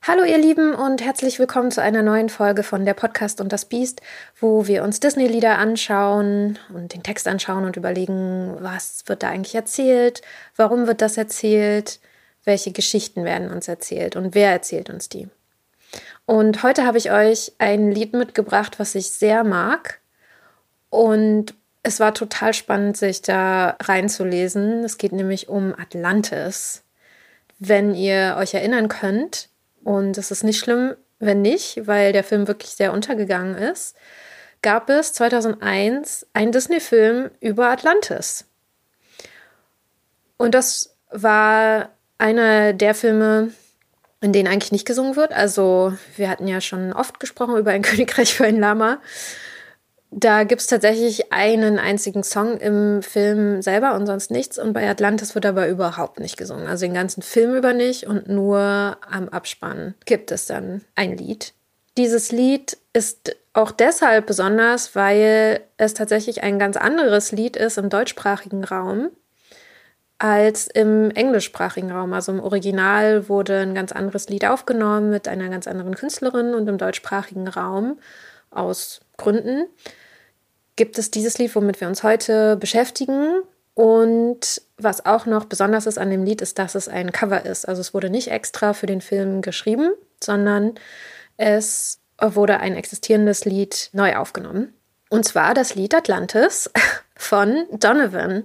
Hallo ihr Lieben und herzlich willkommen zu einer neuen Folge von der Podcast und das Biest, wo wir uns Disney-Lieder anschauen und den Text anschauen und überlegen, was wird da eigentlich erzählt, warum wird das erzählt, welche Geschichten werden uns erzählt und wer erzählt uns die. Und heute habe ich euch ein Lied mitgebracht, was ich sehr mag und es war total spannend, sich da reinzulesen. Es geht nämlich um Atlantis. Wenn ihr euch erinnern könnt, und es ist nicht schlimm, wenn nicht, weil der Film wirklich sehr untergegangen ist, gab es 2001 einen Disney-Film über Atlantis. Und das war einer der Filme, in denen eigentlich nicht gesungen wird. Also wir hatten ja schon oft gesprochen über ein Königreich für ein Lama. Da gibt es tatsächlich einen einzigen Song im Film selber und sonst nichts. Und bei Atlantis wird aber überhaupt nicht gesungen. Also den ganzen Film über nicht und nur am Abspann gibt es dann ein Lied. Dieses Lied ist auch deshalb besonders, weil es tatsächlich ein ganz anderes Lied ist im deutschsprachigen Raum als im englischsprachigen Raum. Also im Original wurde ein ganz anderes Lied aufgenommen mit einer ganz anderen Künstlerin und im deutschsprachigen Raum aus Gründen gibt es dieses Lied, womit wir uns heute beschäftigen. Und was auch noch besonders ist an dem Lied, ist, dass es ein Cover ist. Also es wurde nicht extra für den Film geschrieben, sondern es wurde ein existierendes Lied neu aufgenommen. Und zwar das Lied Atlantis von Donovan,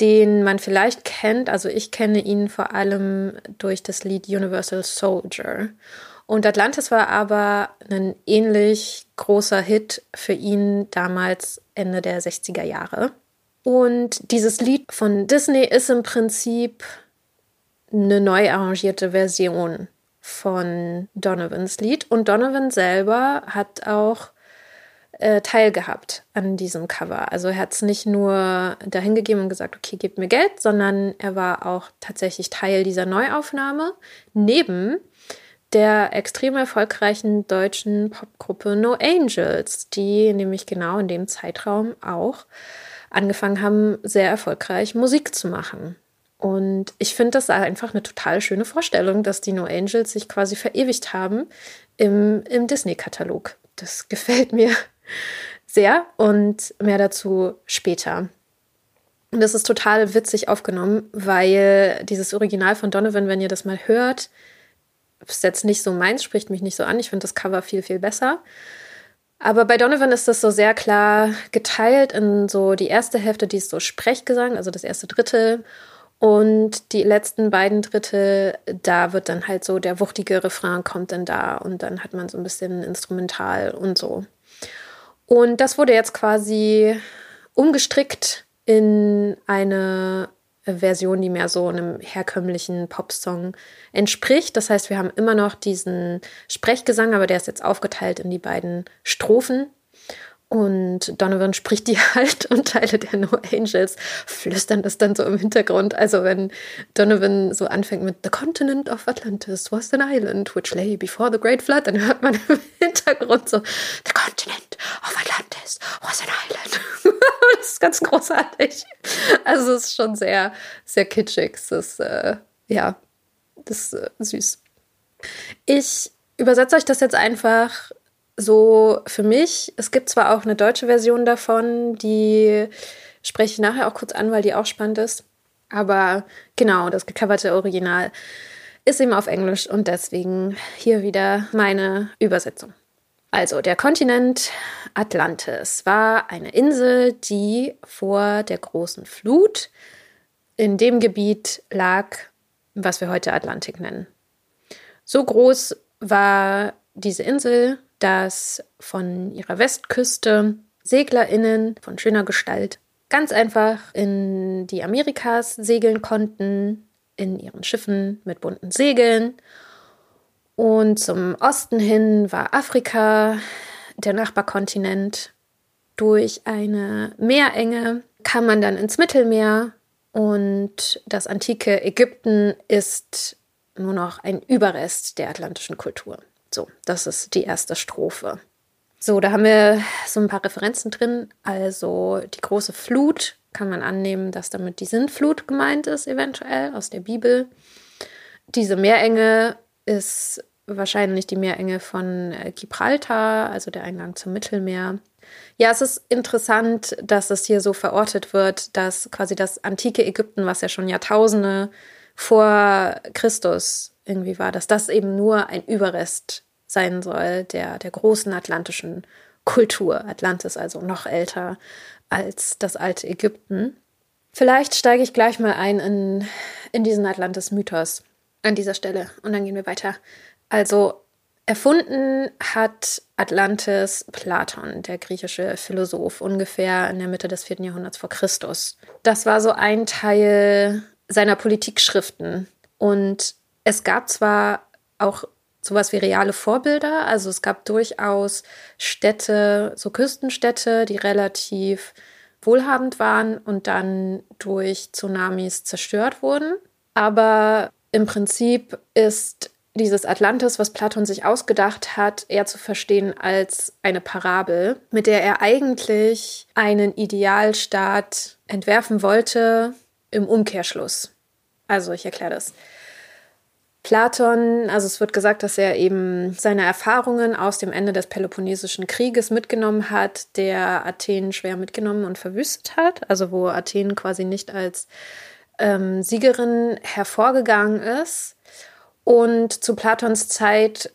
den man vielleicht kennt. Also ich kenne ihn vor allem durch das Lied Universal Soldier. Und Atlantis war aber ein ähnlich großer Hit für ihn damals Ende der 60er Jahre. Und dieses Lied von Disney ist im Prinzip eine neu arrangierte Version von Donovans Lied. Und Donovan selber hat auch äh, teilgehabt an diesem Cover. Also er hat es nicht nur dahingegeben und gesagt, okay, gebt mir Geld, sondern er war auch tatsächlich Teil dieser Neuaufnahme, neben der extrem erfolgreichen deutschen Popgruppe No Angels, die nämlich genau in dem Zeitraum auch angefangen haben, sehr erfolgreich Musik zu machen. Und ich finde das einfach eine total schöne Vorstellung, dass die No Angels sich quasi verewigt haben im, im Disney-Katalog. Das gefällt mir sehr und mehr dazu später. Und das ist total witzig aufgenommen, weil dieses Original von Donovan, wenn ihr das mal hört, ist jetzt nicht so meins, spricht mich nicht so an. Ich finde das Cover viel, viel besser. Aber bei Donovan ist das so sehr klar geteilt in so die erste Hälfte, die ist so Sprechgesang, also das erste Drittel. Und die letzten beiden Drittel, da wird dann halt so der wuchtige Refrain kommt dann da und dann hat man so ein bisschen instrumental und so. Und das wurde jetzt quasi umgestrickt in eine Version, die mehr so einem herkömmlichen Popsong entspricht. Das heißt, wir haben immer noch diesen Sprechgesang, aber der ist jetzt aufgeteilt in die beiden Strophen. Und Donovan spricht die halt und Teile der No Angels flüstern das dann so im Hintergrund. Also wenn Donovan so anfängt mit The Continent of Atlantis was an island which lay before the Great Flood, dann hört man im Hintergrund so The Continent of Atlantis was an island. das ist ganz großartig. Also es ist schon sehr, sehr kitschig. Es ist, äh, ja, das ist äh, süß. Ich übersetze euch das jetzt einfach so für mich. Es gibt zwar auch eine deutsche Version davon, die spreche ich nachher auch kurz an, weil die auch spannend ist. Aber genau, das gecoverte Original ist eben auf Englisch und deswegen hier wieder meine Übersetzung. Also, der Kontinent Atlantis war eine Insel, die vor der großen Flut in dem Gebiet lag, was wir heute Atlantik nennen. So groß war diese Insel, dass von ihrer Westküste SeglerInnen von schöner Gestalt ganz einfach in die Amerikas segeln konnten, in ihren Schiffen mit bunten Segeln. Und zum Osten hin war Afrika, der Nachbarkontinent. Durch eine Meerenge kam man dann ins Mittelmeer und das antike Ägypten ist nur noch ein Überrest der atlantischen Kultur. So, das ist die erste Strophe. So, da haben wir so ein paar Referenzen drin. Also die große Flut kann man annehmen, dass damit die Sintflut gemeint ist, eventuell aus der Bibel. Diese Meerenge ist wahrscheinlich die Meerenge von äh, Gibraltar, also der Eingang zum Mittelmeer. Ja, es ist interessant, dass es hier so verortet wird, dass quasi das antike Ägypten, was ja schon Jahrtausende vor Christus irgendwie war, dass das eben nur ein Überrest sein soll der, der großen atlantischen Kultur. Atlantis also noch älter als das alte Ägypten. Vielleicht steige ich gleich mal ein in, in diesen Atlantis-Mythos an dieser Stelle und dann gehen wir weiter. Also erfunden hat Atlantis Platon, der griechische Philosoph, ungefähr in der Mitte des vierten Jahrhunderts vor Christus. Das war so ein Teil seiner Politikschriften. Und es gab zwar auch sowas wie reale Vorbilder, also es gab durchaus Städte, so Küstenstädte, die relativ wohlhabend waren und dann durch Tsunamis zerstört wurden. Aber im Prinzip ist dieses Atlantis, was Platon sich ausgedacht hat, eher zu verstehen als eine Parabel, mit der er eigentlich einen Idealstaat entwerfen wollte im Umkehrschluss. Also ich erkläre das. Platon, also es wird gesagt, dass er eben seine Erfahrungen aus dem Ende des Peloponnesischen Krieges mitgenommen hat, der Athen schwer mitgenommen und verwüstet hat, also wo Athen quasi nicht als ähm, Siegerin hervorgegangen ist. Und zu Platons Zeit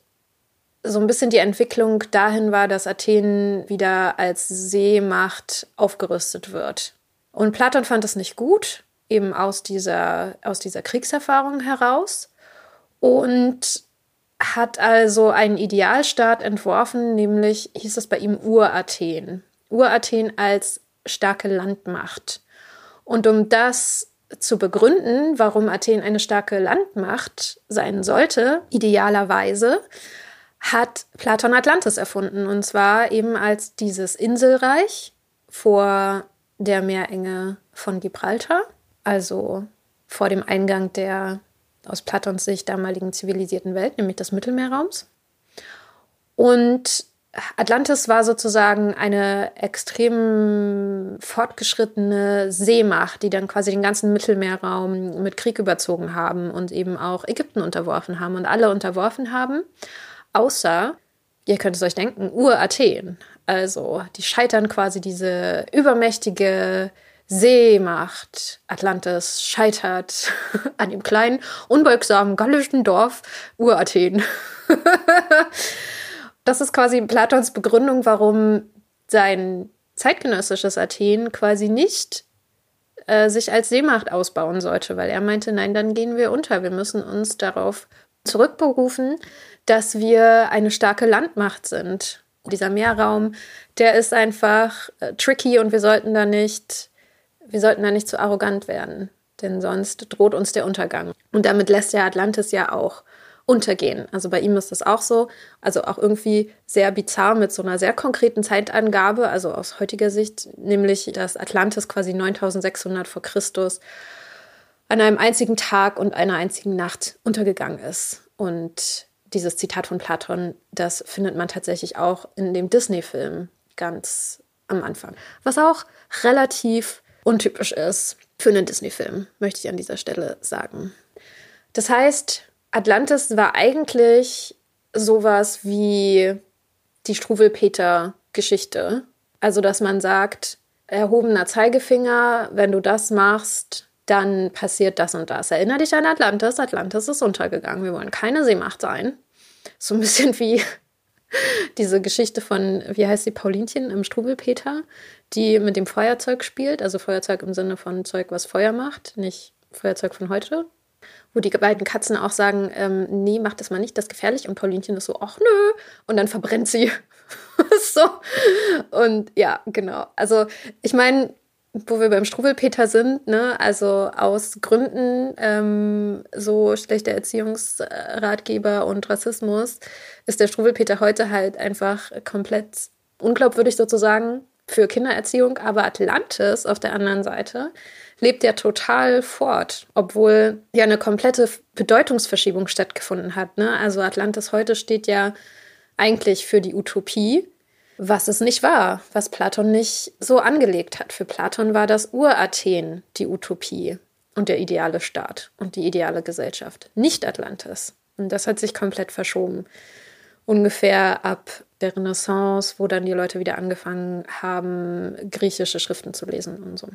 so ein bisschen die Entwicklung dahin war, dass Athen wieder als Seemacht aufgerüstet wird. Und Platon fand es nicht gut, eben aus dieser, aus dieser Kriegserfahrung heraus und hat also einen Idealstaat entworfen, nämlich hieß es bei ihm Urathen. Urathen als starke Landmacht. Und um das zu begründen, warum Athen eine starke Landmacht sein sollte, idealerweise, hat Platon Atlantis erfunden. Und zwar eben als dieses Inselreich vor der Meerenge von Gibraltar, also vor dem Eingang der aus Platons Sicht damaligen zivilisierten Welt, nämlich des Mittelmeerraums. Und Atlantis war sozusagen eine extrem fortgeschrittene Seemacht, die dann quasi den ganzen Mittelmeerraum mit Krieg überzogen haben und eben auch Ägypten unterworfen haben und alle unterworfen haben, außer, ihr könnt es euch denken, Ur-Athen. Also die scheitern quasi diese übermächtige Seemacht Atlantis scheitert an dem kleinen, unbeugsamen gallischen Dorf Ur-Athen. das ist quasi Platons Begründung, warum sein zeitgenössisches Athen quasi nicht äh, sich als Seemacht ausbauen sollte, weil er meinte, nein, dann gehen wir unter. Wir müssen uns darauf zurückberufen, dass wir eine starke Landmacht sind. Dieser Meerraum, der ist einfach äh, tricky und wir sollten da nicht wir sollten da nicht zu arrogant werden, denn sonst droht uns der Untergang. Und damit lässt der Atlantis ja auch untergehen. Also bei ihm ist das auch so, also auch irgendwie sehr bizarr mit so einer sehr konkreten Zeitangabe, also aus heutiger Sicht, nämlich dass Atlantis quasi 9600 vor Christus an einem einzigen Tag und einer einzigen Nacht untergegangen ist. Und dieses Zitat von Platon, das findet man tatsächlich auch in dem Disney-Film ganz am Anfang. Was auch relativ untypisch ist für einen Disney-Film, möchte ich an dieser Stelle sagen. Das heißt, Atlantis war eigentlich sowas wie die Struwelpeter-Geschichte. Also, dass man sagt, erhobener Zeigefinger, wenn du das machst, dann passiert das und das. Erinner dich an Atlantis. Atlantis ist untergegangen. Wir wollen keine Seemacht sein. So ein bisschen wie diese Geschichte von, wie heißt sie, Paulinchen im Strubelpeter, die mit dem Feuerzeug spielt, also Feuerzeug im Sinne von Zeug, was Feuer macht, nicht Feuerzeug von heute. Wo die beiden Katzen auch sagen, ähm, nee, mach das mal nicht, das ist gefährlich. Und Paulinchen ist so, ach nö. Und dann verbrennt sie. so. Und ja, genau. Also ich meine, wo wir beim Struwelpeter sind, ne, also aus Gründen ähm, so schlechter Erziehungsratgeber und Rassismus, ist der Struwelpeter heute halt einfach komplett unglaubwürdig sozusagen für Kindererziehung. Aber Atlantis auf der anderen Seite lebt ja total fort, obwohl ja eine komplette Bedeutungsverschiebung stattgefunden hat. Ne? Also Atlantis heute steht ja eigentlich für die Utopie was es nicht war, was Platon nicht so angelegt hat. Für Platon war das Urathen die Utopie und der ideale Staat und die ideale Gesellschaft, nicht Atlantis. Und das hat sich komplett verschoben. Ungefähr ab der Renaissance, wo dann die Leute wieder angefangen haben, griechische Schriften zu lesen und so.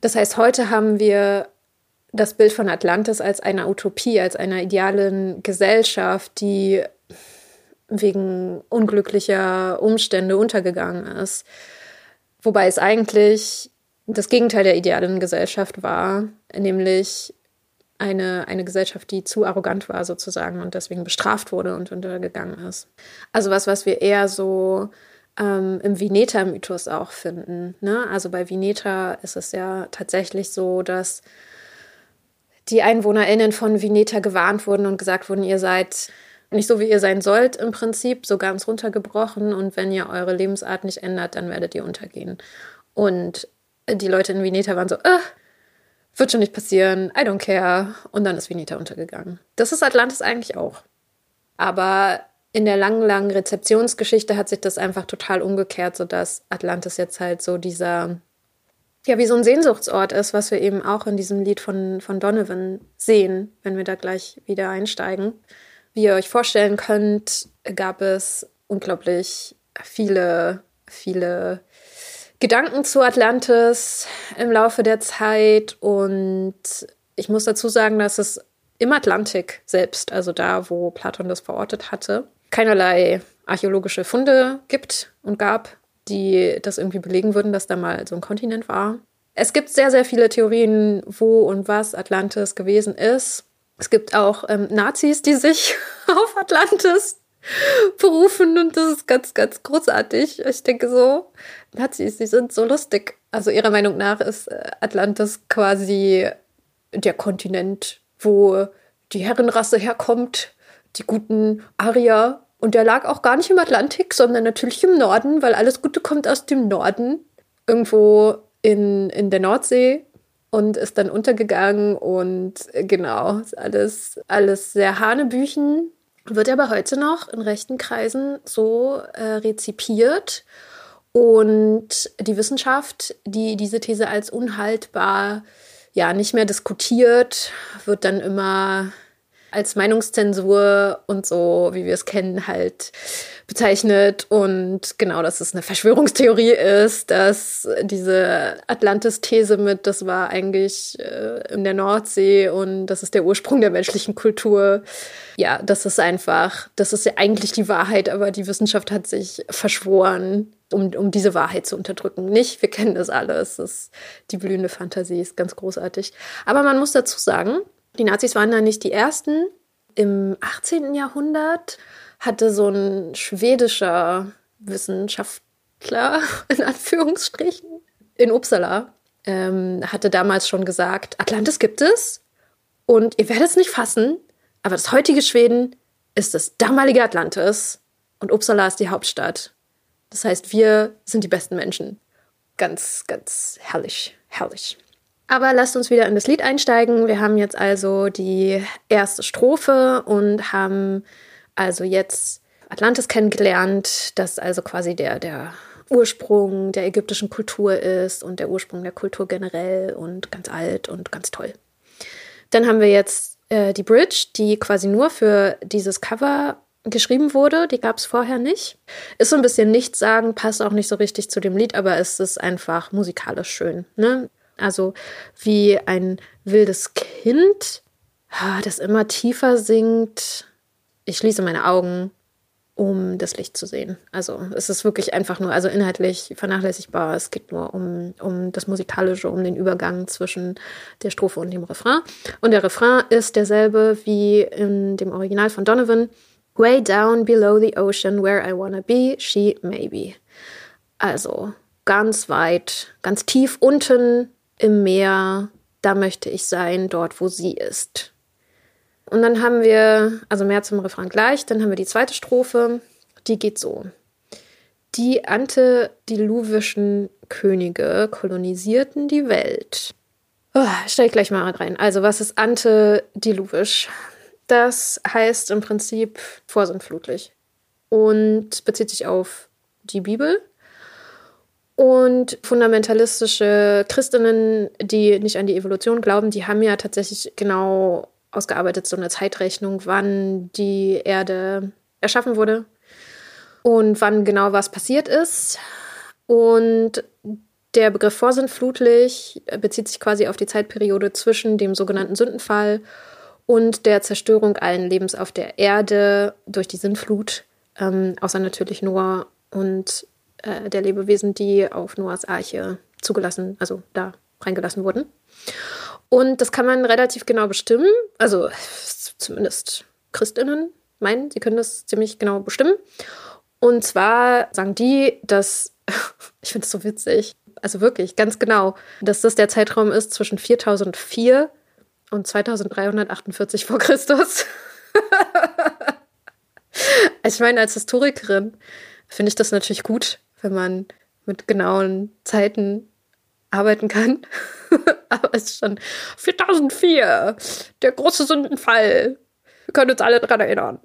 Das heißt, heute haben wir das Bild von Atlantis als einer Utopie, als einer idealen Gesellschaft, die wegen unglücklicher Umstände untergegangen ist. Wobei es eigentlich das Gegenteil der idealen Gesellschaft war, nämlich eine, eine Gesellschaft, die zu arrogant war sozusagen und deswegen bestraft wurde und untergegangen ist. Also was, was wir eher so ähm, im Vineta-Mythos auch finden. Ne? Also bei Vineta ist es ja tatsächlich so, dass die EinwohnerInnen von Vineta gewarnt wurden und gesagt wurden, ihr seid nicht so, wie ihr sein sollt im Prinzip, so ganz runtergebrochen. Und wenn ihr eure Lebensart nicht ändert, dann werdet ihr untergehen. Und die Leute in Vineta waren so, äh, wird schon nicht passieren, I don't care. Und dann ist Vineta untergegangen. Das ist Atlantis eigentlich auch. Aber in der langen, langen Rezeptionsgeschichte hat sich das einfach total umgekehrt, sodass Atlantis jetzt halt so dieser, ja, wie so ein Sehnsuchtsort ist, was wir eben auch in diesem Lied von, von Donovan sehen, wenn wir da gleich wieder einsteigen. Wie ihr euch vorstellen könnt, gab es unglaublich viele, viele Gedanken zu Atlantis im Laufe der Zeit und ich muss dazu sagen, dass es im Atlantik selbst, also da, wo Platon das verortet hatte, keinerlei archäologische Funde gibt und gab, die das irgendwie belegen würden, dass da mal so ein Kontinent war. Es gibt sehr, sehr viele Theorien, wo und was Atlantis gewesen ist. Es gibt auch ähm, Nazis, die sich auf Atlantis berufen und das ist ganz, ganz großartig. Ich denke so, Nazis, die sind so lustig. Also ihrer Meinung nach ist äh, Atlantis quasi der Kontinent, wo die Herrenrasse herkommt, die guten Arier. Und der lag auch gar nicht im Atlantik, sondern natürlich im Norden, weil alles Gute kommt aus dem Norden. Irgendwo in, in der Nordsee und ist dann untergegangen und äh, genau, alles, alles sehr Hanebüchen wird aber heute noch in rechten Kreisen so äh, rezipiert. Und die Wissenschaft, die diese These als unhaltbar ja nicht mehr diskutiert, wird dann immer als Meinungszensur und so, wie wir es kennen, halt bezeichnet. Und genau, dass es eine Verschwörungstheorie ist, dass diese Atlantis-These mit, das war eigentlich äh, in der Nordsee und das ist der Ursprung der menschlichen Kultur. Ja, das ist einfach, das ist ja eigentlich die Wahrheit, aber die Wissenschaft hat sich verschworen, um, um diese Wahrheit zu unterdrücken. Nicht, wir kennen das alles. Das ist die blühende Fantasie, ist ganz großartig. Aber man muss dazu sagen, die Nazis waren da nicht die ersten. Im 18. Jahrhundert hatte so ein schwedischer Wissenschaftler, in Anführungsstrichen, in Uppsala, ähm, hatte damals schon gesagt, Atlantis gibt es und ihr werdet es nicht fassen, aber das heutige Schweden ist das damalige Atlantis und Uppsala ist die Hauptstadt. Das heißt, wir sind die besten Menschen. Ganz, ganz herrlich, herrlich. Aber lasst uns wieder in das Lied einsteigen. Wir haben jetzt also die erste Strophe und haben also jetzt Atlantis kennengelernt, das also quasi der, der Ursprung der ägyptischen Kultur ist und der Ursprung der Kultur generell und ganz alt und ganz toll. Dann haben wir jetzt äh, die Bridge, die quasi nur für dieses Cover geschrieben wurde. Die gab es vorher nicht. Ist so ein bisschen nichts sagen, passt auch nicht so richtig zu dem Lied, aber es ist einfach musikalisch schön. Ne? Also wie ein wildes Kind, das immer tiefer singt. Ich schließe meine Augen, um das Licht zu sehen. Also es ist wirklich einfach nur, also inhaltlich vernachlässigbar. Es geht nur um, um das Musikalische, um den Übergang zwischen der Strophe und dem Refrain. Und der Refrain ist derselbe wie in dem Original von Donovan. Way down below the ocean where I wanna be, she may be. Also ganz weit, ganz tief unten im Meer, da möchte ich sein, dort, wo sie ist. Und dann haben wir, also mehr zum Refrain gleich, dann haben wir die zweite Strophe, die geht so. Die antediluvischen Könige kolonisierten die Welt. Oh, stell ich gleich mal rein. Also, was ist antediluvisch? Das heißt im Prinzip vorsintflutlich und bezieht sich auf die Bibel. Und fundamentalistische Christinnen, die nicht an die Evolution glauben, die haben ja tatsächlich genau ausgearbeitet, so eine Zeitrechnung, wann die Erde erschaffen wurde und wann genau was passiert ist. Und der Begriff vorsintflutlich bezieht sich quasi auf die Zeitperiode zwischen dem sogenannten Sündenfall und der Zerstörung allen Lebens auf der Erde durch die Sintflut, ähm, außer natürlich Noah und äh, der Lebewesen, die auf Noahs Arche zugelassen, also da reingelassen wurden. Und das kann man relativ genau bestimmen. Also zumindest Christinnen meinen, sie können das ziemlich genau bestimmen. Und zwar sagen die, dass, ich finde es so witzig, also wirklich ganz genau, dass das der Zeitraum ist zwischen 4004 und 2348 vor Christus. ich meine, als Historikerin finde ich das natürlich gut, wenn man mit genauen Zeiten arbeiten kann. Aber es ist schon 4004, der große Sündenfall. Wir können uns alle daran erinnern.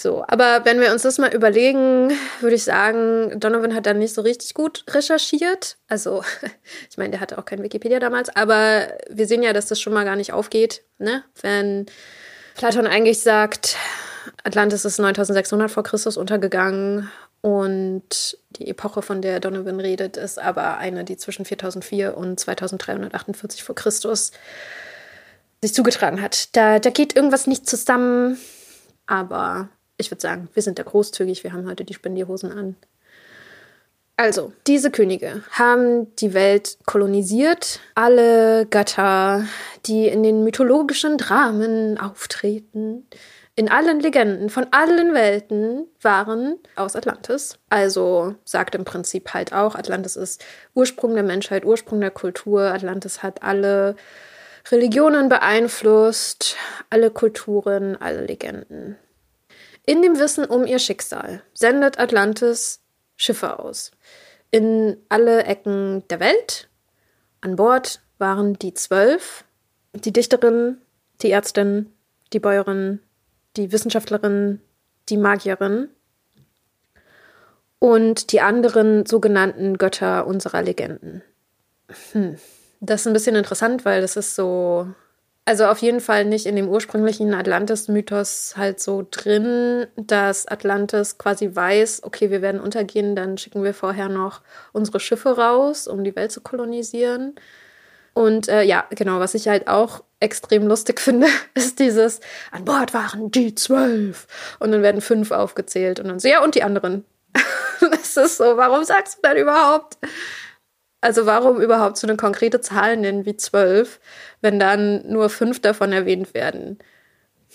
So, aber wenn wir uns das mal überlegen, würde ich sagen, Donovan hat dann nicht so richtig gut recherchiert. Also, ich meine, der hatte auch kein Wikipedia damals, aber wir sehen ja, dass das schon mal gar nicht aufgeht, ne? Wenn Platon eigentlich sagt, Atlantis ist 9600 vor Christus untergegangen und die Epoche, von der Donovan redet, ist aber eine, die zwischen 4004 und 2348 vor Christus sich zugetragen hat. Da, da geht irgendwas nicht zusammen, aber ich würde sagen, wir sind da großzügig, wir haben heute die Spendierhosen an. Also, diese Könige haben die Welt kolonisiert. Alle Götter, die in den mythologischen Dramen auftreten, in allen Legenden von allen Welten waren aus Atlantis. Also sagt im Prinzip halt auch, Atlantis ist Ursprung der Menschheit, Ursprung der Kultur. Atlantis hat alle Religionen beeinflusst, alle Kulturen, alle Legenden. In dem Wissen um ihr Schicksal sendet Atlantis Schiffe aus. In alle Ecken der Welt. An Bord waren die zwölf, die Dichterin, die Ärztin, die Bäuerin, die Wissenschaftlerin, die Magierin und die anderen sogenannten Götter unserer Legenden. Hm. Das ist ein bisschen interessant, weil das ist so, also auf jeden Fall nicht in dem ursprünglichen Atlantis-Mythos halt so drin, dass Atlantis quasi weiß, okay, wir werden untergehen, dann schicken wir vorher noch unsere Schiffe raus, um die Welt zu kolonisieren. Und äh, ja, genau, was ich halt auch extrem lustig finde, ist dieses, an Bord waren die zwölf. Und dann werden fünf aufgezählt und dann so, ja, und die anderen. das ist so, warum sagst du dann überhaupt? Also warum überhaupt so eine konkrete Zahl nennen wie zwölf, wenn dann nur fünf davon erwähnt werden?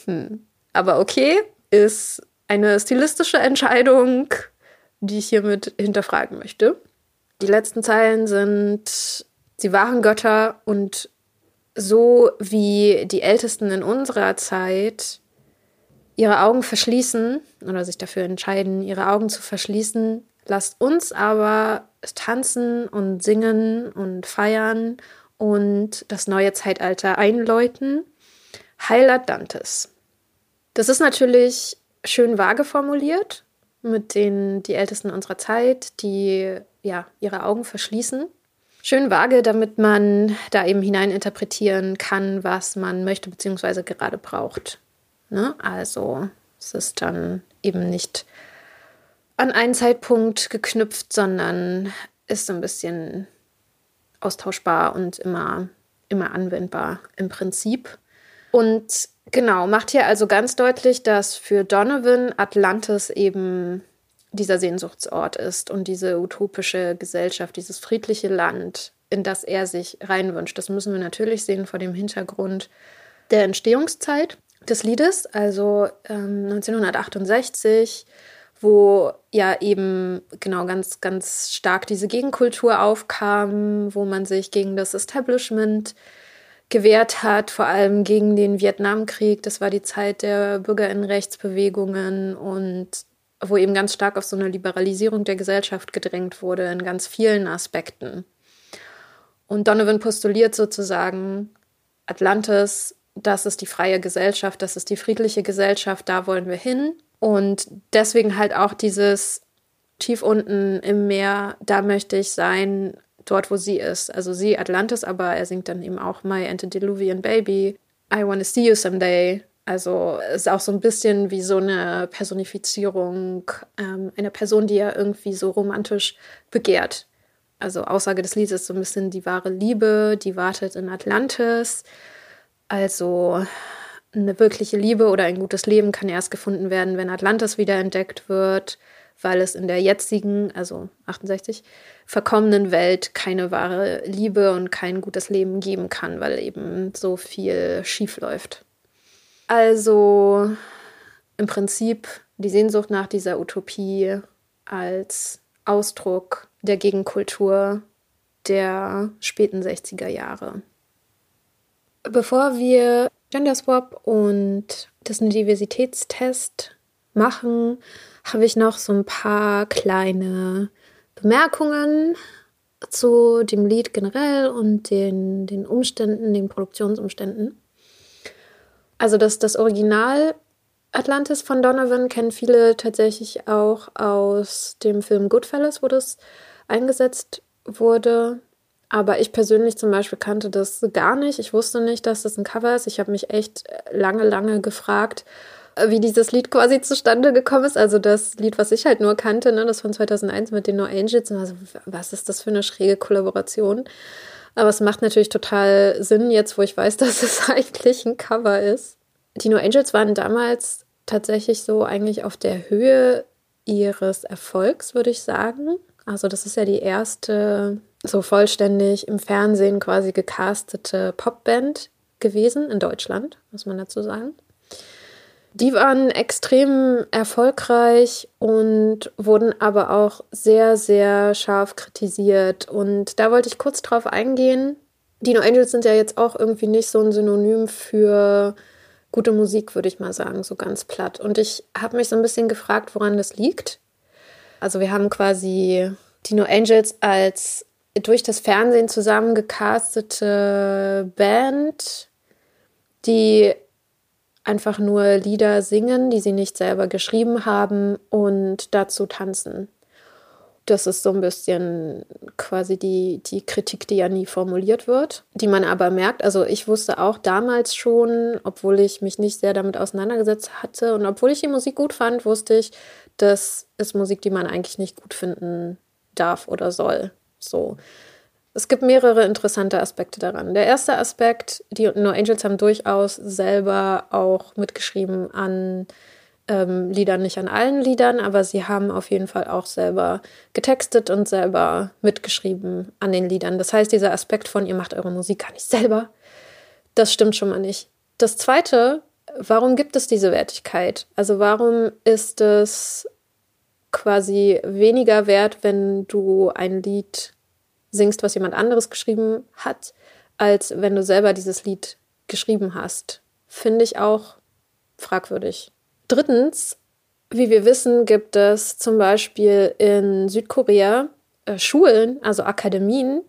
Hm. Aber okay, ist eine stilistische Entscheidung, die ich hiermit hinterfragen möchte. Die letzten Zeilen sind, sie waren Götter und so wie die Ältesten in unserer Zeit ihre Augen verschließen oder sich dafür entscheiden, ihre Augen zu verschließen, lasst uns aber tanzen und singen und feiern und das neue Zeitalter einläuten. Heil Atlantis. Das ist natürlich schön vage formuliert mit den die Ältesten unserer Zeit, die ja ihre Augen verschließen schön vage, damit man da eben hineininterpretieren kann, was man möchte bzw. gerade braucht. Ne? Also es ist dann eben nicht an einen Zeitpunkt geknüpft, sondern ist so ein bisschen austauschbar und immer, immer anwendbar im Prinzip. Und genau, macht hier also ganz deutlich, dass für Donovan Atlantis eben dieser Sehnsuchtsort ist und diese utopische Gesellschaft, dieses friedliche Land, in das er sich reinwünscht. Das müssen wir natürlich sehen vor dem Hintergrund der Entstehungszeit des Liedes, also ähm, 1968, wo ja eben genau ganz, ganz stark diese Gegenkultur aufkam, wo man sich gegen das Establishment gewehrt hat, vor allem gegen den Vietnamkrieg. Das war die Zeit der Bürgerinnenrechtsbewegungen und wo eben ganz stark auf so eine Liberalisierung der Gesellschaft gedrängt wurde in ganz vielen Aspekten. Und Donovan postuliert sozusagen, Atlantis, das ist die freie Gesellschaft, das ist die friedliche Gesellschaft, da wollen wir hin. Und deswegen halt auch dieses tief unten im Meer, da möchte ich sein, dort, wo sie ist. Also sie Atlantis, aber er singt dann eben auch My Antediluvian Baby, I Wanna See You Someday. Also ist auch so ein bisschen wie so eine Personifizierung ähm, einer Person, die er irgendwie so romantisch begehrt. Also Aussage des Liedes ist so ein bisschen die wahre Liebe, die wartet in Atlantis. Also eine wirkliche Liebe oder ein gutes Leben kann erst gefunden werden, wenn Atlantis wieder entdeckt wird, weil es in der jetzigen, also 68, verkommenen Welt keine wahre Liebe und kein gutes Leben geben kann, weil eben so viel schief läuft. Also im Prinzip die Sehnsucht nach dieser Utopie als Ausdruck der Gegenkultur der späten 60er Jahre. Bevor wir Gender Swap und diesen Diversitätstest machen, habe ich noch so ein paar kleine Bemerkungen zu dem Lied generell und den, den Umständen, den Produktionsumständen. Also das, das Original Atlantis von Donovan kennen viele tatsächlich auch aus dem Film Goodfellas, wo das eingesetzt wurde. Aber ich persönlich zum Beispiel kannte das gar nicht. Ich wusste nicht, dass das ein Cover ist. Ich habe mich echt lange, lange gefragt, wie dieses Lied quasi zustande gekommen ist. Also das Lied, was ich halt nur kannte, ne, das von 2001 mit den No Angels. Also, was ist das für eine schräge Kollaboration? Aber es macht natürlich total Sinn jetzt, wo ich weiß, dass es eigentlich ein Cover ist. Die No Angels waren damals tatsächlich so eigentlich auf der Höhe ihres Erfolgs, würde ich sagen. Also das ist ja die erste so vollständig im Fernsehen quasi gecastete Popband gewesen in Deutschland, muss man dazu sagen. Die waren extrem erfolgreich und wurden aber auch sehr, sehr scharf kritisiert. Und da wollte ich kurz drauf eingehen. Dino Angels sind ja jetzt auch irgendwie nicht so ein Synonym für gute Musik, würde ich mal sagen, so ganz platt. Und ich habe mich so ein bisschen gefragt, woran das liegt. Also wir haben quasi Dino Angels als durch das Fernsehen zusammengecastete Band, die einfach nur Lieder singen, die sie nicht selber geschrieben haben und dazu tanzen. Das ist so ein bisschen quasi die, die Kritik, die ja nie formuliert wird, die man aber merkt. Also ich wusste auch damals schon, obwohl ich mich nicht sehr damit auseinandergesetzt hatte und obwohl ich die Musik gut fand, wusste ich, das ist Musik, die man eigentlich nicht gut finden darf oder soll. So. Es gibt mehrere interessante Aspekte daran. Der erste Aspekt, die No Angels haben durchaus selber auch mitgeschrieben an ähm, Liedern, nicht an allen Liedern, aber sie haben auf jeden Fall auch selber getextet und selber mitgeschrieben an den Liedern. Das heißt, dieser Aspekt von ihr macht eure Musik gar nicht selber, das stimmt schon mal nicht. Das zweite, warum gibt es diese Wertigkeit? Also warum ist es quasi weniger wert, wenn du ein Lied singst, was jemand anderes geschrieben hat, als wenn du selber dieses Lied geschrieben hast. Finde ich auch fragwürdig. Drittens, wie wir wissen, gibt es zum Beispiel in Südkorea äh, Schulen, also Akademien,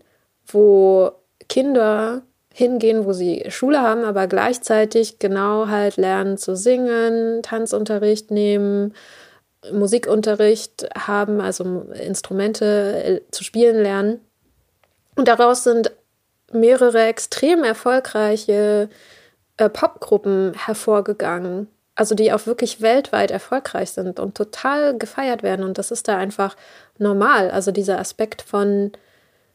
wo Kinder hingehen, wo sie Schule haben, aber gleichzeitig genau halt lernen zu singen, Tanzunterricht nehmen, Musikunterricht haben, also Instrumente äh, zu spielen lernen. Und daraus sind mehrere extrem erfolgreiche äh, Popgruppen hervorgegangen. Also die auch wirklich weltweit erfolgreich sind und total gefeiert werden. Und das ist da einfach normal. Also dieser Aspekt von,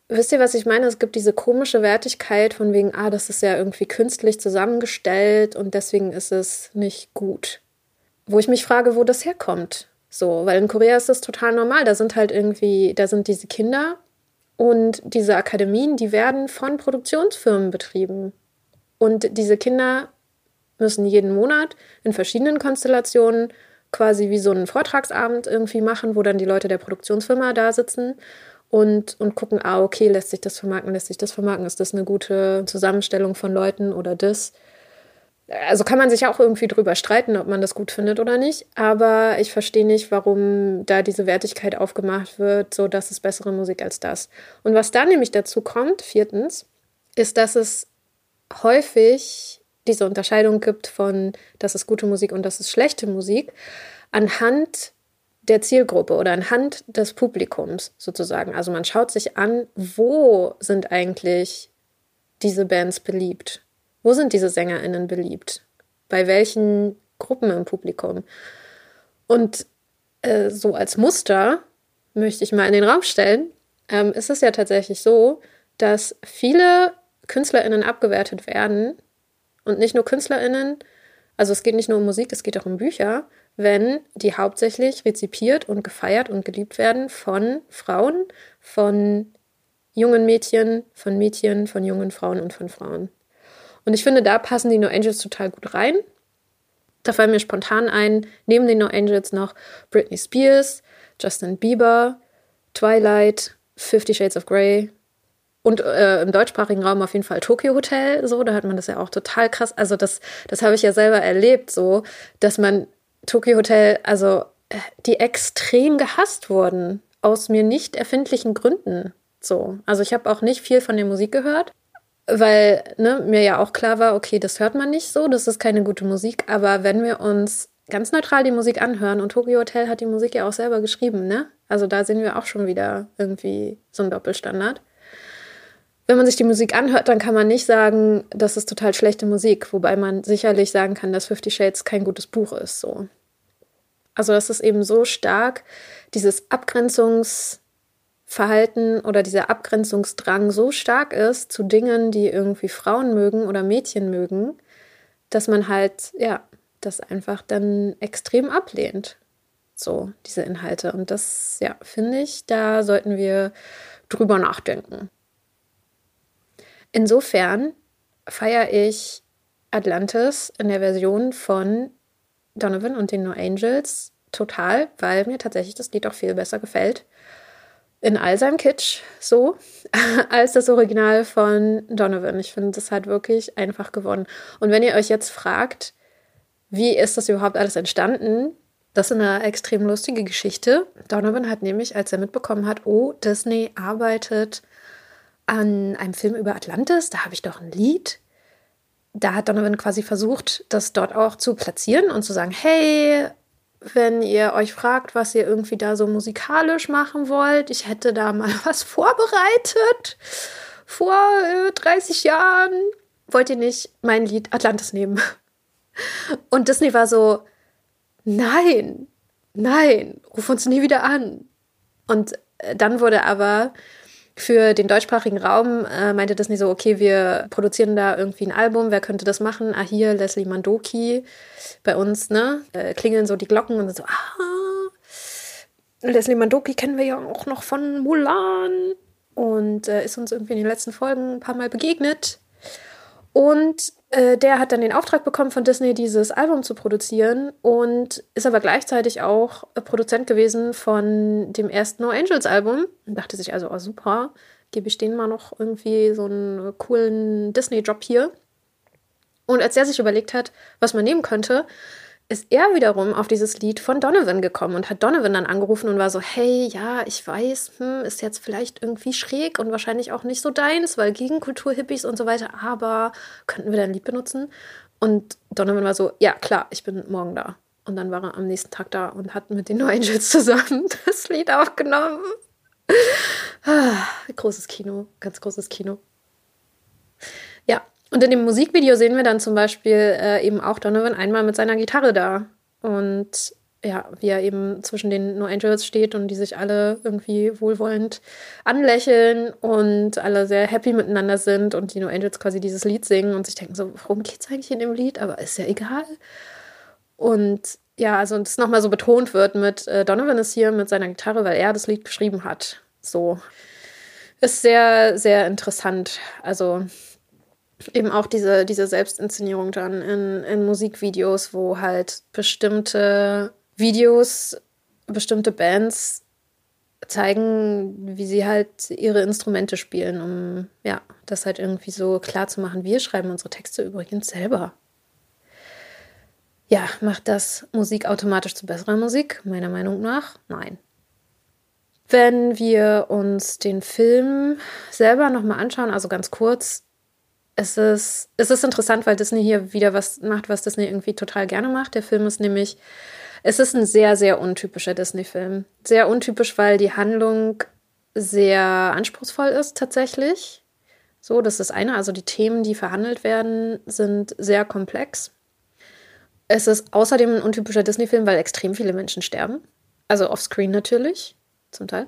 wisst ihr, was ich meine? Es gibt diese komische Wertigkeit von wegen, ah, das ist ja irgendwie künstlich zusammengestellt und deswegen ist es nicht gut. Wo ich mich frage, wo das herkommt. So, weil in Korea ist das total normal. Da sind halt irgendwie, da sind diese Kinder und diese Akademien, die werden von Produktionsfirmen betrieben. Und diese Kinder müssen jeden Monat in verschiedenen Konstellationen quasi wie so einen Vortragsabend irgendwie machen, wo dann die Leute der Produktionsfirma da sitzen und, und gucken, ah, okay, lässt sich das vermarkten, lässt sich das vermarkten, ist das eine gute Zusammenstellung von Leuten oder das? Also kann man sich auch irgendwie drüber streiten, ob man das gut findet oder nicht. Aber ich verstehe nicht, warum da diese Wertigkeit aufgemacht wird, so dass es bessere Musik als das. Und was da nämlich dazu kommt, viertens, ist, dass es häufig diese Unterscheidung gibt von, das ist gute Musik und das ist schlechte Musik, anhand der Zielgruppe oder anhand des Publikums sozusagen. Also man schaut sich an, wo sind eigentlich diese Bands beliebt? Wo sind diese SängerInnen beliebt? Bei welchen Gruppen im Publikum? Und äh, so als Muster möchte ich mal in den Raum stellen, ähm, ist es ja tatsächlich so, dass viele KünstlerInnen abgewertet werden und nicht nur KünstlerInnen, also es geht nicht nur um Musik, es geht auch um Bücher, wenn die hauptsächlich rezipiert und gefeiert und geliebt werden von Frauen, von jungen Mädchen, von Mädchen, von jungen Frauen und von Frauen. Und ich finde, da passen die No Angels total gut rein. Da fallen mir spontan ein, neben den No Angels noch Britney Spears, Justin Bieber, Twilight, Fifty Shades of Grey und äh, im deutschsprachigen Raum auf jeden Fall Tokyo Hotel. So, da hat man das ja auch total krass. Also das, das habe ich ja selber erlebt, so, dass man Tokyo Hotel, also äh, die extrem gehasst wurden aus mir nicht erfindlichen Gründen. So, also ich habe auch nicht viel von der Musik gehört, weil ne, mir ja auch klar war, okay, das hört man nicht so, das ist keine gute Musik. Aber wenn wir uns ganz neutral die Musik anhören und Tokyo Hotel hat die Musik ja auch selber geschrieben, ne? Also da sehen wir auch schon wieder irgendwie so ein Doppelstandard. Wenn man sich die Musik anhört, dann kann man nicht sagen, das ist total schlechte Musik, wobei man sicherlich sagen kann, dass Fifty Shades kein gutes Buch ist, so. Also das ist eben so stark, dieses Abgrenzungsverhalten oder dieser Abgrenzungsdrang so stark ist zu Dingen, die irgendwie Frauen mögen oder Mädchen mögen, dass man halt, ja, das einfach dann extrem ablehnt. So, diese Inhalte. Und das, ja, finde ich, da sollten wir drüber nachdenken. Insofern feiere ich Atlantis in der Version von Donovan und den No Angels total, weil mir tatsächlich das Lied auch viel besser gefällt. In all seinem Kitsch so, als das Original von Donovan. Ich finde, das hat wirklich einfach gewonnen. Und wenn ihr euch jetzt fragt, wie ist das überhaupt alles entstanden? Das ist eine extrem lustige Geschichte. Donovan hat nämlich, als er mitbekommen hat, oh, Disney arbeitet an einem Film über Atlantis, da habe ich doch ein Lied. Da hat Donovan quasi versucht, das dort auch zu platzieren und zu sagen, hey, wenn ihr euch fragt, was ihr irgendwie da so musikalisch machen wollt, ich hätte da mal was vorbereitet vor äh, 30 Jahren. Wollt ihr nicht mein Lied Atlantis nehmen? Und Disney war so, nein, nein, ruf uns nie wieder an. Und äh, dann wurde aber für den deutschsprachigen Raum äh, meinte Disney so, okay, wir produzieren da irgendwie ein Album, wer könnte das machen? Ah, hier Leslie Mandoki. Bei uns, ne, äh, klingeln so die Glocken und so, ah, Leslie Mandoki kennen wir ja auch noch von Mulan und äh, ist uns irgendwie in den letzten Folgen ein paar Mal begegnet. Und äh, der hat dann den Auftrag bekommen von Disney, dieses Album zu produzieren und ist aber gleichzeitig auch äh, Produzent gewesen von dem ersten No Angels Album. Und dachte sich also, oh super, gebe ich denen mal noch irgendwie so einen coolen Disney-Job hier. Und als er sich überlegt hat, was man nehmen könnte, ist er wiederum auf dieses Lied von Donovan gekommen und hat Donovan dann angerufen und war so, hey, ja, ich weiß, hm, ist jetzt vielleicht irgendwie schräg und wahrscheinlich auch nicht so deins, weil Gegenkultur, Hippies und so weiter, aber könnten wir dein Lied benutzen? Und Donovan war so, ja, klar, ich bin morgen da. Und dann war er am nächsten Tag da und hat mit den No Angels zusammen das Lied aufgenommen. Ah, großes Kino, ganz großes Kino. Ja, und in dem Musikvideo sehen wir dann zum Beispiel äh, eben auch Donovan einmal mit seiner Gitarre da. Und ja, wie er eben zwischen den No Angels steht und die sich alle irgendwie wohlwollend anlächeln und alle sehr happy miteinander sind und die No Angels quasi dieses Lied singen und sich denken so, worum geht's eigentlich in dem Lied? Aber ist ja egal. Und ja, also das nochmal so betont wird mit äh, Donovan ist hier mit seiner Gitarre, weil er das Lied geschrieben hat. So. Ist sehr, sehr interessant. Also eben auch diese, diese Selbstinszenierung dann in, in Musikvideos, wo halt bestimmte Videos, bestimmte Bands zeigen, wie sie halt ihre Instrumente spielen, um ja, das halt irgendwie so klar zu machen. Wir schreiben unsere Texte übrigens selber. Ja, macht das Musik automatisch zu besserer Musik? Meiner Meinung nach, nein. Wenn wir uns den Film selber nochmal anschauen, also ganz kurz, es ist, es ist interessant, weil Disney hier wieder was macht, was Disney irgendwie total gerne macht. Der Film ist nämlich Es ist ein sehr, sehr untypischer Disney-Film. Sehr untypisch, weil die Handlung sehr anspruchsvoll ist tatsächlich. So, das ist eine. Also die Themen, die verhandelt werden, sind sehr komplex. Es ist außerdem ein untypischer Disney-Film, weil extrem viele Menschen sterben. Also offscreen natürlich, zum Teil.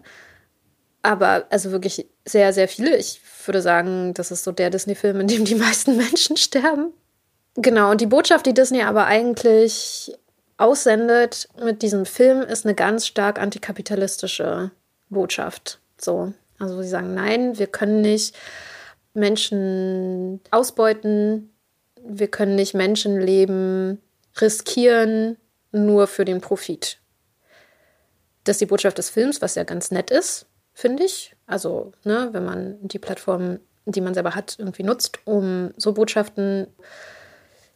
Aber also wirklich sehr, sehr viele. Ich würde sagen, das ist so der Disney-Film, in dem die meisten Menschen sterben. Genau, und die Botschaft, die Disney aber eigentlich aussendet mit diesem Film, ist eine ganz stark antikapitalistische Botschaft. So. Also sie sagen, nein, wir können nicht Menschen ausbeuten, wir können nicht Menschenleben riskieren nur für den Profit. Das ist die Botschaft des Films, was ja ganz nett ist, finde ich. Also, ne, wenn man die Plattform, die man selber hat, irgendwie nutzt, um so Botschaften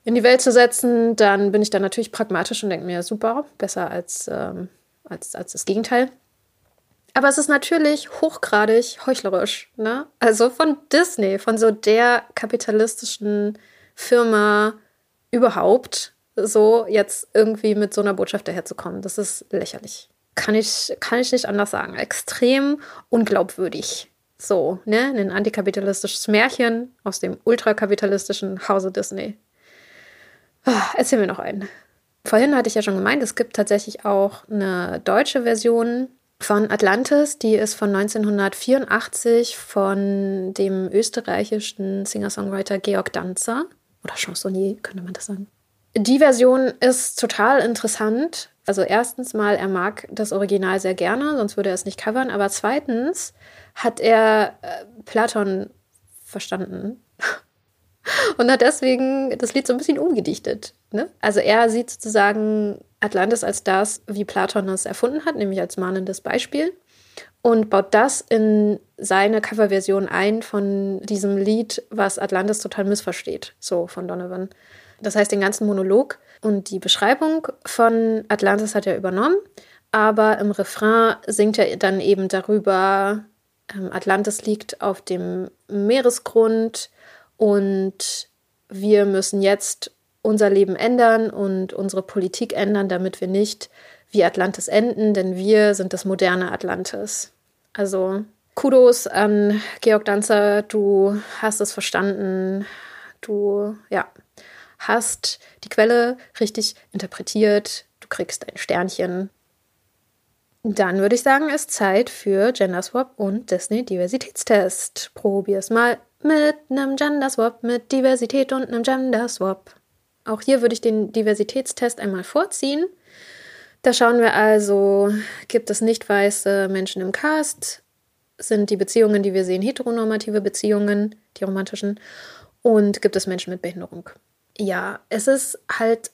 in die Welt zu setzen, dann bin ich da natürlich pragmatisch und denke mir, super, besser als, ähm, als, als das Gegenteil. Aber es ist natürlich hochgradig heuchlerisch. Ne? Also von Disney, von so der kapitalistischen Firma überhaupt, so jetzt irgendwie mit so einer Botschaft daherzukommen. Das ist lächerlich. Kann ich, kann ich nicht anders sagen. Extrem unglaubwürdig. So, ne? Ein antikapitalistisches Märchen aus dem ultrakapitalistischen Hause Disney. Ah, erzähl mir noch einen. Vorhin hatte ich ja schon gemeint, es gibt tatsächlich auch eine deutsche Version von Atlantis, die ist von 1984 von dem österreichischen Singer-Songwriter Georg Danzer oder Chansonnier, könnte man das sagen. Die Version ist total interessant. Also erstens mal, er mag das Original sehr gerne, sonst würde er es nicht covern. Aber zweitens hat er äh, Platon verstanden und hat deswegen das Lied so ein bisschen umgedichtet. Ne? Also er sieht sozusagen Atlantis als das, wie Platon es erfunden hat, nämlich als mahnendes Beispiel und baut das in seine Coverversion ein von diesem Lied, was Atlantis total missversteht, so von Donovan. Das heißt, den ganzen Monolog und die Beschreibung von Atlantis hat er übernommen, aber im Refrain singt er dann eben darüber, ähm, Atlantis liegt auf dem Meeresgrund und wir müssen jetzt unser Leben ändern und unsere Politik ändern, damit wir nicht wie Atlantis enden, denn wir sind das moderne Atlantis. Also Kudos an Georg Danzer, du hast es verstanden, du ja, hast die Quelle richtig interpretiert, du kriegst ein Sternchen. Dann würde ich sagen, ist Zeit für Gender Swap und Disney Diversitätstest. Probier's mal mit einem Gender Swap, mit Diversität und einem Gender Swap. Auch hier würde ich den Diversitätstest einmal vorziehen. Da schauen wir also, gibt es nicht weiße Menschen im Cast? Sind die Beziehungen, die wir sehen, heteronormative Beziehungen, die romantischen? Und gibt es Menschen mit Behinderung? Ja, es ist halt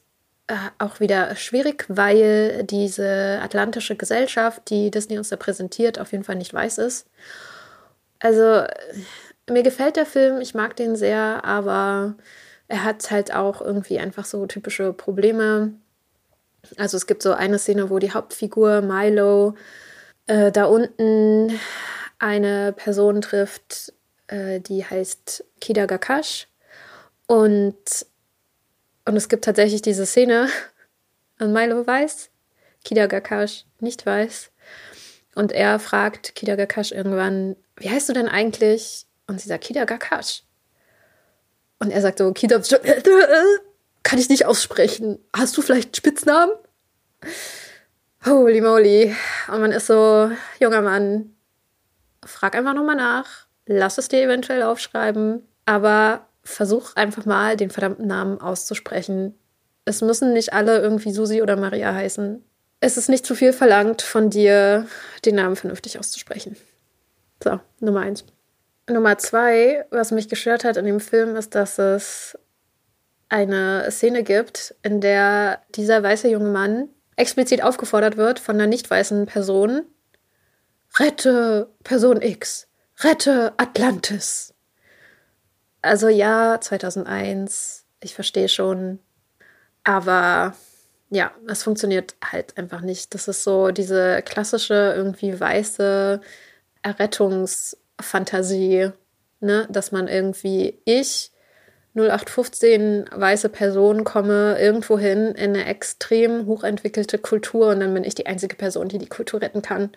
äh, auch wieder schwierig, weil diese atlantische Gesellschaft, die Disney uns da präsentiert, auf jeden Fall nicht weiß ist. Also, mir gefällt der Film, ich mag den sehr, aber er hat halt auch irgendwie einfach so typische Probleme. Also es gibt so eine Szene, wo die Hauptfigur Milo äh, da unten eine Person trifft, äh, die heißt Kida Gakash. Und, und es gibt tatsächlich diese Szene, und Milo weiß, Kida Gakash nicht weiß. Und er fragt Kida Gakash irgendwann, wie heißt du denn eigentlich? Und sie sagt, Kida Gakash. Und er sagt so, Kida, kann ich nicht aussprechen. Hast du vielleicht einen Spitznamen? Holy moly. Und man ist so, junger Mann, frag einfach nochmal nach. Lass es dir eventuell aufschreiben. Aber versuch einfach mal, den verdammten Namen auszusprechen. Es müssen nicht alle irgendwie Susi oder Maria heißen. Es ist nicht zu viel verlangt von dir, den Namen vernünftig auszusprechen. So, Nummer eins. Nummer zwei, was mich gestört hat in dem Film, ist, dass es eine Szene gibt, in der dieser weiße junge Mann explizit aufgefordert wird von einer nicht weißen Person, rette Person X, rette Atlantis. Also ja, 2001, ich verstehe schon, aber ja, es funktioniert halt einfach nicht. Das ist so diese klassische irgendwie weiße Errettungs- Fantasie, ne? dass man irgendwie ich 0815 weiße Person komme irgendwo hin in eine extrem hochentwickelte Kultur und dann bin ich die einzige Person, die die Kultur retten kann.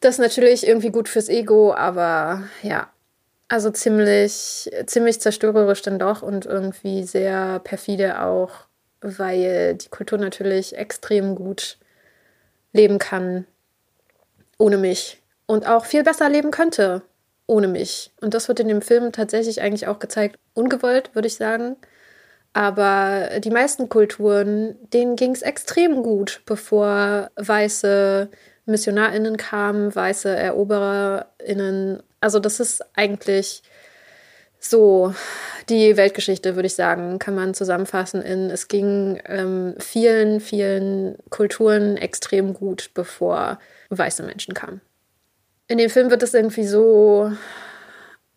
Das ist natürlich irgendwie gut fürs Ego, aber ja, also ziemlich, ziemlich zerstörerisch dann doch und irgendwie sehr perfide auch, weil die Kultur natürlich extrem gut leben kann ohne mich und auch viel besser leben könnte ohne mich. Und das wird in dem Film tatsächlich eigentlich auch gezeigt. Ungewollt, würde ich sagen. Aber die meisten Kulturen, denen ging es extrem gut, bevor weiße MissionarInnen kamen, weiße ErobererInnen. Also, das ist eigentlich so die Weltgeschichte, würde ich sagen, kann man zusammenfassen in, es ging ähm, vielen, vielen Kulturen extrem gut, bevor weiße Menschen kamen. In dem Film wird es irgendwie so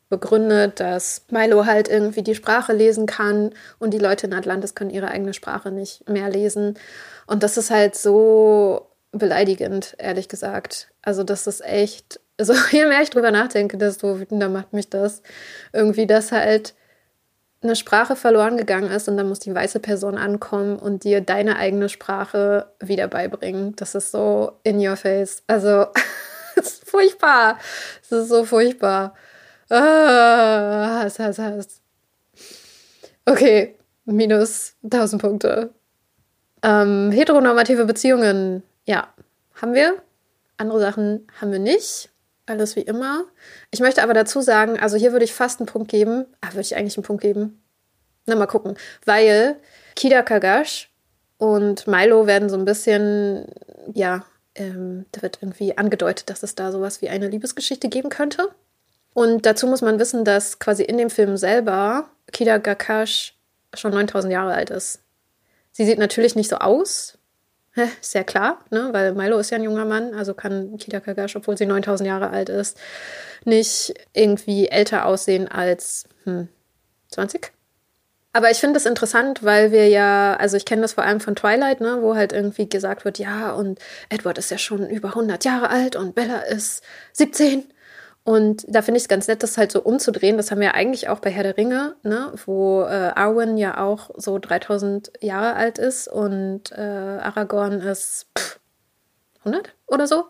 begründet, dass Milo halt irgendwie die Sprache lesen kann und die Leute in Atlantis können ihre eigene Sprache nicht mehr lesen. Und das ist halt so beleidigend, ehrlich gesagt. Also das ist echt, so je mehr ich drüber nachdenke, desto wütender macht mich das. Irgendwie, dass halt eine Sprache verloren gegangen ist und dann muss die weiße Person ankommen und dir deine eigene Sprache wieder beibringen. Das ist so in your face. Also das ist furchtbar. Das ist so furchtbar. Ah, Hass, Hass, Hass. Okay, minus 1000 Punkte. Ähm, heteronormative Beziehungen, ja, haben wir. Andere Sachen haben wir nicht. Alles wie immer. Ich möchte aber dazu sagen, also hier würde ich fast einen Punkt geben. Ah, würde ich eigentlich einen Punkt geben? Na, mal gucken. Weil Kida Kagash und Milo werden so ein bisschen, ja, ähm, da wird irgendwie angedeutet, dass es da sowas wie eine Liebesgeschichte geben könnte. Und dazu muss man wissen, dass quasi in dem Film selber Kida Gakash schon 9000 Jahre alt ist. Sie sieht natürlich nicht so aus, ist ja klar, ne? weil Milo ist ja ein junger Mann, also kann Kida Kagash, obwohl sie 9000 Jahre alt ist, nicht irgendwie älter aussehen als hm, 20. Aber ich finde es interessant, weil wir ja, also ich kenne das vor allem von Twilight, ne, wo halt irgendwie gesagt wird, ja, und Edward ist ja schon über 100 Jahre alt und Bella ist 17. Und da finde ich es ganz nett, das halt so umzudrehen. Das haben wir ja eigentlich auch bei Herr der Ringe, ne, wo äh, Arwen ja auch so 3000 Jahre alt ist und äh, Aragorn ist pff, 100 oder so.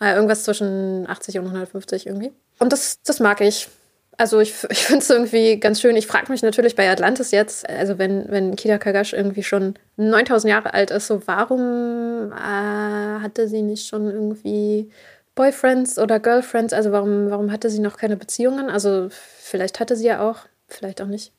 Äh, irgendwas zwischen 80 und 150 irgendwie. Und das, das mag ich also ich, ich finde es irgendwie ganz schön. Ich frage mich natürlich bei Atlantis jetzt, also wenn, wenn Kida Kagash irgendwie schon 9000 Jahre alt ist, so warum äh, hatte sie nicht schon irgendwie Boyfriends oder Girlfriends? Also warum, warum hatte sie noch keine Beziehungen? Also vielleicht hatte sie ja auch, vielleicht auch nicht.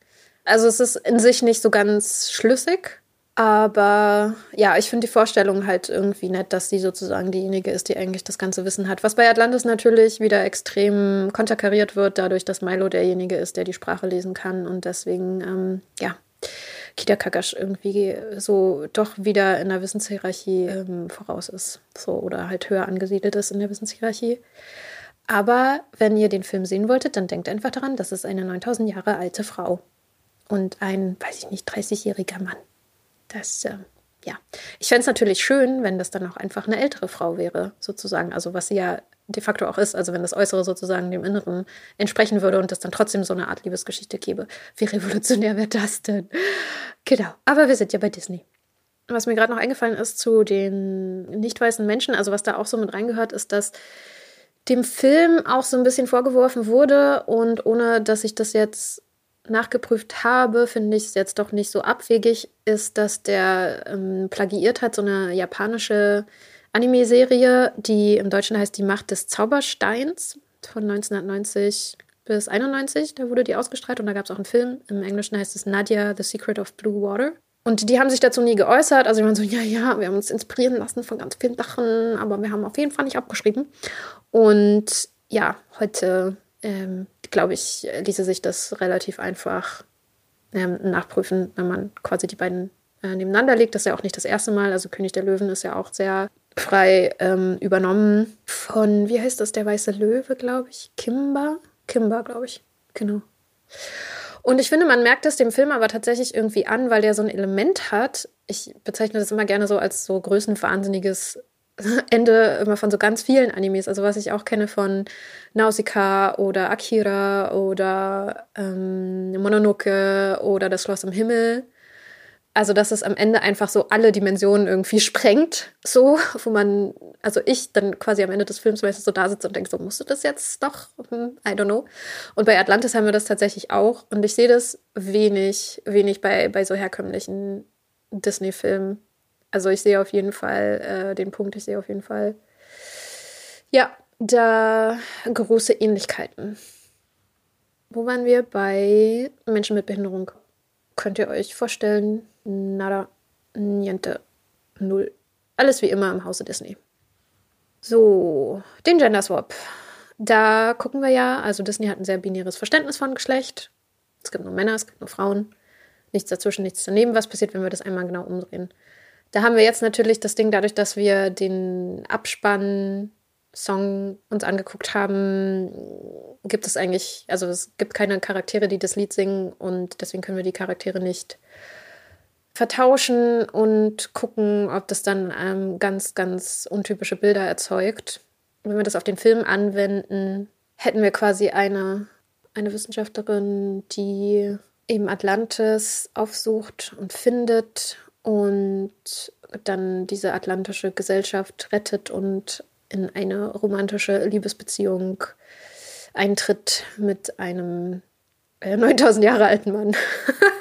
Also es ist in sich nicht so ganz schlüssig. Aber ja, ich finde die Vorstellung halt irgendwie nett, dass sie sozusagen diejenige ist, die eigentlich das ganze Wissen hat. Was bei Atlantis natürlich wieder extrem konterkariert wird, dadurch, dass Milo derjenige ist, der die Sprache lesen kann und deswegen, ähm, ja, Kita Kagash irgendwie so doch wieder in der Wissenshierarchie ähm, voraus ist. So, oder halt höher angesiedelt ist in der Wissenshierarchie. Aber wenn ihr den Film sehen wolltet, dann denkt einfach daran, das ist eine 9000 Jahre alte Frau und ein, weiß ich nicht, 30-jähriger Mann. Das, äh, ja. Ich fände es natürlich schön, wenn das dann auch einfach eine ältere Frau wäre, sozusagen. Also was sie ja de facto auch ist, also wenn das Äußere sozusagen dem Inneren entsprechen würde und es dann trotzdem so eine Art Liebesgeschichte gäbe. Wie revolutionär wäre das denn? Genau. Aber wir sind ja bei Disney. Was mir gerade noch eingefallen ist zu den nicht weißen Menschen, also was da auch so mit reingehört, ist, dass dem Film auch so ein bisschen vorgeworfen wurde und ohne dass ich das jetzt nachgeprüft habe, finde ich es jetzt doch nicht so abwegig, ist, dass der ähm, plagiiert hat, so eine japanische Anime-Serie, die im Deutschen heißt Die Macht des Zaubersteins von 1990 bis 91. Da wurde die ausgestrahlt und da gab es auch einen Film. Im Englischen heißt es Nadia, The Secret of Blue Water. Und die haben sich dazu nie geäußert. Also, die waren so, ja, ja, wir haben uns inspirieren lassen von ganz vielen Sachen, aber wir haben auf jeden Fall nicht abgeschrieben. Und ja, heute ähm, glaube ich, ließe sich das relativ einfach ähm, nachprüfen, wenn man quasi die beiden äh, nebeneinander legt. Das ist ja auch nicht das erste Mal. Also König der Löwen ist ja auch sehr frei ähm, übernommen von, wie heißt das, der weiße Löwe, glaube ich. Kimba? Kimba, glaube ich. Genau. Und ich finde, man merkt es dem Film aber tatsächlich irgendwie an, weil der so ein Element hat. Ich bezeichne das immer gerne so als so größenwahnsinniges Ende immer von so ganz vielen Animes. Also was ich auch kenne von Nausicaa oder Akira oder ähm, Mononoke oder Das Schloss im Himmel. Also, dass es am Ende einfach so alle Dimensionen irgendwie sprengt, so, wo man, also ich dann quasi am Ende des Films meistens so da sitze und denke, so, musst du das jetzt doch? Hm, I don't know. Und bei Atlantis haben wir das tatsächlich auch. Und ich sehe das wenig, wenig bei, bei so herkömmlichen Disney-Filmen. Also ich sehe auf jeden Fall äh, den Punkt, ich sehe auf jeden Fall, ja, da große Ähnlichkeiten. Wo waren wir bei Menschen mit Behinderung? Könnt ihr euch vorstellen? Nada, niente, null. Alles wie immer im Hause Disney. So, den Gender Swap. Da gucken wir ja, also Disney hat ein sehr binäres Verständnis von Geschlecht. Es gibt nur Männer, es gibt nur Frauen. Nichts dazwischen, nichts daneben. Was passiert, wenn wir das einmal genau umdrehen? Da haben wir jetzt natürlich das Ding, dadurch, dass wir den Abspann-Song uns angeguckt haben, gibt es eigentlich, also es gibt keine Charaktere, die das Lied singen und deswegen können wir die Charaktere nicht vertauschen und gucken, ob das dann ähm, ganz, ganz untypische Bilder erzeugt. Wenn wir das auf den Film anwenden, hätten wir quasi eine, eine Wissenschaftlerin, die eben Atlantis aufsucht und findet und dann diese atlantische Gesellschaft rettet und in eine romantische Liebesbeziehung eintritt mit einem äh, 9000 Jahre alten Mann.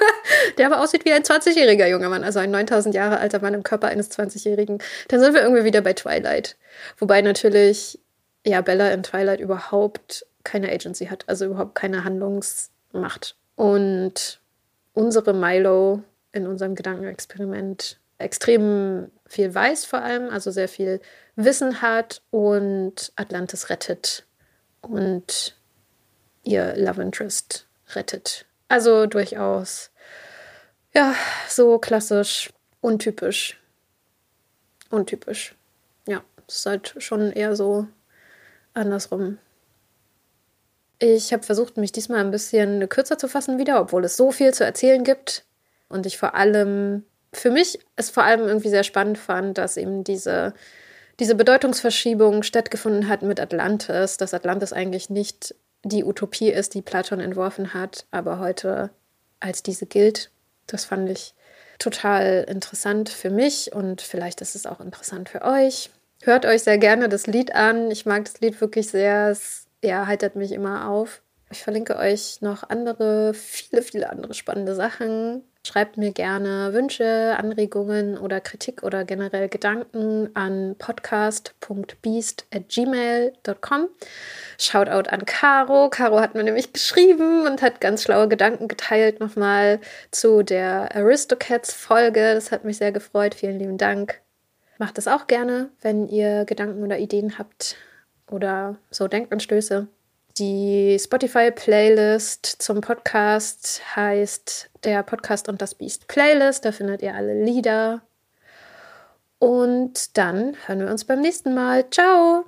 Der aber aussieht wie ein 20-jähriger junger Mann, also ein 9000 Jahre alter Mann im Körper eines 20-jährigen. Dann sind wir irgendwie wieder bei Twilight. Wobei natürlich, ja, Bella in Twilight überhaupt keine Agency hat, also überhaupt keine Handlungsmacht. Und unsere Milo in unserem Gedankenexperiment extrem viel weiß vor allem, also sehr viel Wissen hat und Atlantis rettet und ihr Love Interest rettet. Also durchaus, ja, so klassisch, untypisch. Untypisch. Ja, es ist halt schon eher so andersrum. Ich habe versucht, mich diesmal ein bisschen kürzer zu fassen wieder, obwohl es so viel zu erzählen gibt. Und ich vor allem, für mich es vor allem irgendwie sehr spannend fand, dass eben diese, diese Bedeutungsverschiebung stattgefunden hat mit Atlantis, dass Atlantis eigentlich nicht die Utopie ist, die Platon entworfen hat, aber heute als diese gilt. Das fand ich total interessant für mich und vielleicht ist es auch interessant für euch. Hört euch sehr gerne das Lied an. Ich mag das Lied wirklich sehr. Es ja, heitert mich immer auf. Ich verlinke euch noch andere, viele, viele andere spannende Sachen. Schreibt mir gerne Wünsche, Anregungen oder Kritik oder generell Gedanken an podcast.beast.gmail.com. Shoutout an Caro. Caro hat mir nämlich geschrieben und hat ganz schlaue Gedanken geteilt nochmal zu der Aristocats-Folge. Das hat mich sehr gefreut. Vielen lieben Dank. Macht das auch gerne, wenn ihr Gedanken oder Ideen habt oder so Denkanstöße. Die Spotify-Playlist zum Podcast heißt der Podcast und das Biest Playlist. Da findet ihr alle Lieder. Und dann hören wir uns beim nächsten Mal. Ciao!